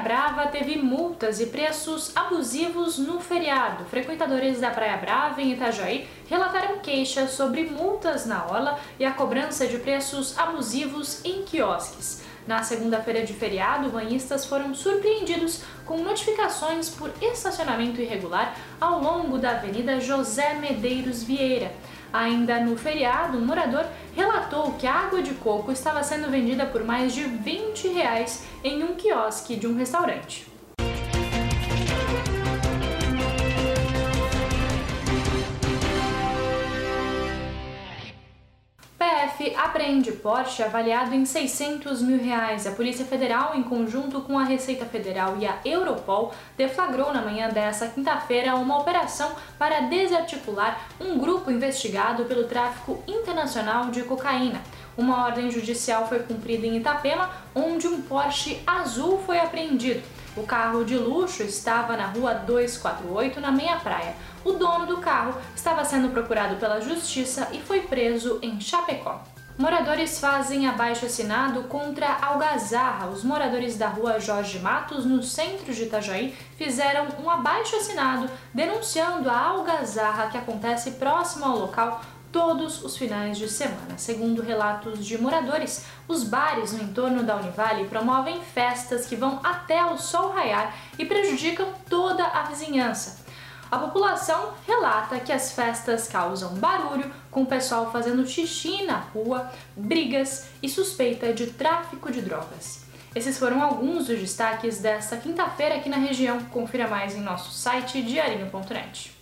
Brava teve multas e preços abusivos no feriado. Frequentadores da Praia Brava, em Itajaí, relataram queixas sobre multas na orla e a cobrança de preços abusivos em quiosques. Na segunda-feira de feriado, banhistas foram surpreendidos com notificações por estacionamento irregular ao longo da Avenida José Medeiros Vieira. Ainda no feriado, um morador relatou que a água de coco estava sendo vendida por mais de 20 reais em um quiosque de um restaurante. Apreende Porsche avaliado em 600 mil reais. A Polícia Federal, em conjunto com a Receita Federal e a Europol, deflagrou na manhã desta quinta-feira uma operação para desarticular um grupo investigado pelo tráfico internacional de cocaína. Uma ordem judicial foi cumprida em Itapema, onde um Porsche azul foi apreendido. O carro de luxo estava na rua 248, na meia praia. O dono do carro estava sendo procurado pela justiça e foi preso em Chapecó. Moradores fazem abaixo assinado contra Algazarra. Os moradores da rua Jorge Matos, no centro de Itajaí, fizeram um abaixo assinado denunciando a algazarra que acontece próximo ao local todos os finais de semana. Segundo relatos de moradores, os bares no entorno da Univale promovem festas que vão até o sol raiar e prejudicam toda a vizinhança. A população relata que as festas causam barulho, com o pessoal fazendo xixi na rua, brigas e suspeita de tráfico de drogas. Esses foram alguns dos destaques desta quinta-feira aqui na região. Confira mais em nosso site diarinho.net.